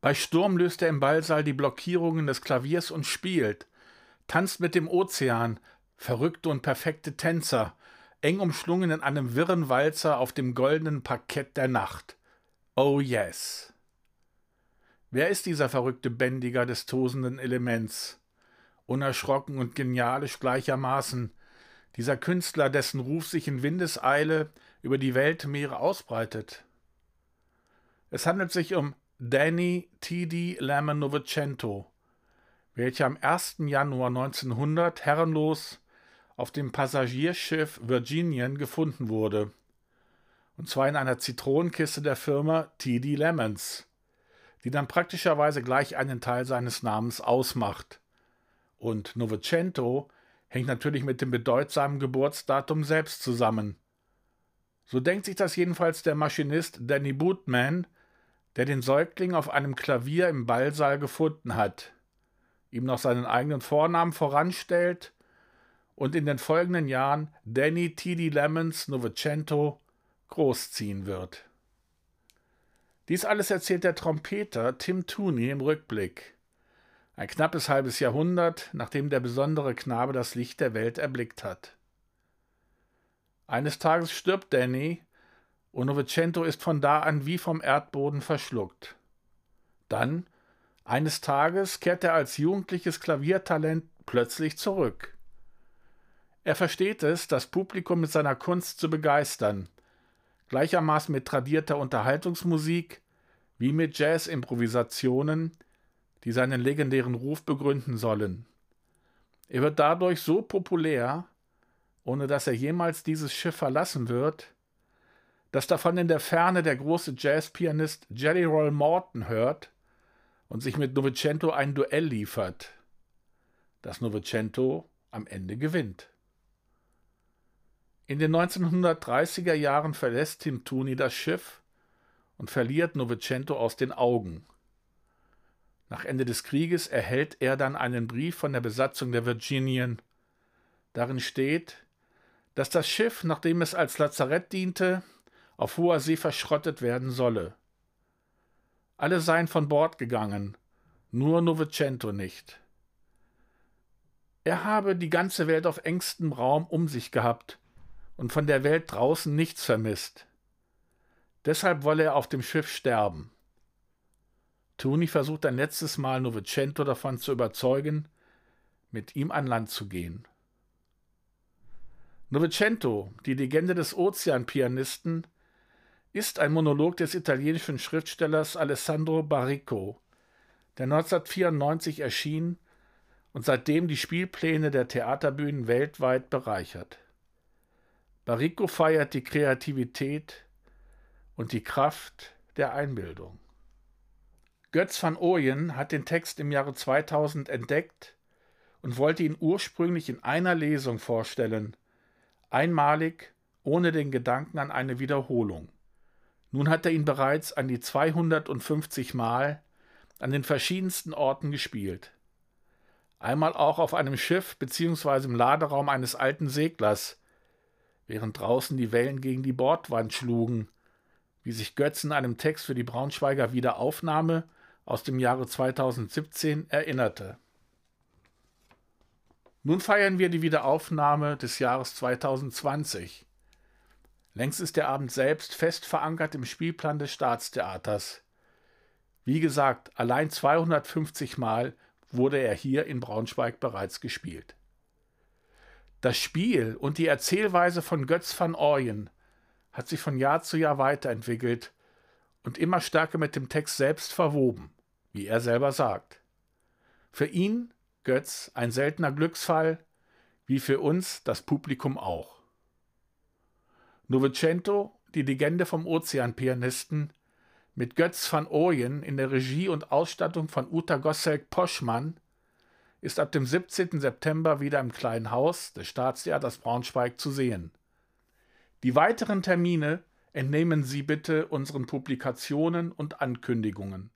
Bei Sturm löst er im Ballsaal die Blockierungen des Klaviers und spielt, tanzt mit dem Ozean, verrückte und perfekte Tänzer, eng umschlungen in einem wirren Walzer auf dem goldenen Parkett der Nacht. Oh yes. Wer ist dieser verrückte Bändiger des tosenden Elements? Unerschrocken und genialisch gleichermaßen, dieser Künstler, dessen Ruf sich in Windeseile über die Weltmeere ausbreitet. Es handelt sich um Danny T.D. Lamon-Novecento, welcher am 1. Januar 1900 herrenlos auf dem Passagierschiff Virginian gefunden wurde. Und zwar in einer Zitronenkiste der Firma T.D. Lemons, die dann praktischerweise gleich einen Teil seines Namens ausmacht. Und Novecento hängt natürlich mit dem bedeutsamen Geburtsdatum selbst zusammen. So denkt sich das jedenfalls der Maschinist Danny Bootman, der den Säugling auf einem Klavier im Ballsaal gefunden hat, ihm noch seinen eigenen Vornamen voranstellt und in den folgenden Jahren Danny T.D. Lemons Novecento großziehen wird. Dies alles erzählt der Trompeter Tim Tooney im Rückblick. Ein knappes halbes Jahrhundert, nachdem der besondere Knabe das Licht der Welt erblickt hat. Eines Tages stirbt Danny und Novecento ist von da an wie vom Erdboden verschluckt. Dann, eines Tages, kehrt er als jugendliches Klaviertalent plötzlich zurück. Er versteht es, das Publikum mit seiner Kunst zu begeistern, gleichermaßen mit tradierter Unterhaltungsmusik wie mit Jazz-Improvisationen, die seinen legendären Ruf begründen sollen. Er wird dadurch so populär, ohne dass er jemals dieses Schiff verlassen wird, dass davon in der Ferne der große Jazzpianist Jelly Roll Morton hört und sich mit Novecento ein Duell liefert, das Novecento am Ende gewinnt. In den 1930er Jahren verlässt Tim Tooney das Schiff und verliert Novecento aus den Augen. Nach Ende des Krieges erhält er dann einen Brief von der Besatzung der Virginian. Darin steht, dass das Schiff, nachdem es als Lazarett diente, auf hoher See verschrottet werden solle. Alle seien von Bord gegangen, nur Novecento nicht. Er habe die ganze Welt auf engstem Raum um sich gehabt und von der Welt draußen nichts vermisst. Deshalb wolle er auf dem Schiff sterben. Toni versucht ein letztes Mal Novecento davon zu überzeugen, mit ihm an Land zu gehen. Novecento, die Legende des Ozeanpianisten, ist ein Monolog des italienischen Schriftstellers Alessandro Barrico, der 1994 erschien und seitdem die Spielpläne der Theaterbühnen weltweit bereichert. Barrico feiert die Kreativität und die Kraft der Einbildung. Götz van Ooyen hat den Text im Jahre 2000 entdeckt und wollte ihn ursprünglich in einer Lesung vorstellen, einmalig, ohne den Gedanken an eine Wiederholung. Nun hat er ihn bereits an die 250 Mal an den verschiedensten Orten gespielt. Einmal auch auf einem Schiff bzw. im Laderaum eines alten Seglers, während draußen die Wellen gegen die Bordwand schlugen, wie sich Götz in einem Text für die Braunschweiger Wiederaufnahme aus dem Jahre 2017 erinnerte. Nun feiern wir die Wiederaufnahme des Jahres 2020. Längst ist der Abend selbst fest verankert im Spielplan des Staatstheaters. Wie gesagt, allein 250 Mal wurde er hier in Braunschweig bereits gespielt. Das Spiel und die Erzählweise von Götz van Ooyen hat sich von Jahr zu Jahr weiterentwickelt und immer stärker mit dem Text selbst verwoben wie er selber sagt. Für ihn, Götz, ein seltener Glücksfall, wie für uns das Publikum auch. Novecento, die Legende vom Ozeanpianisten, mit Götz van Ooyen in der Regie und Ausstattung von Uta Gosselk-Poschmann, ist ab dem 17. September wieder im kleinen Haus des Staatstheaters Braunschweig zu sehen. Die weiteren Termine entnehmen Sie bitte unseren Publikationen und Ankündigungen.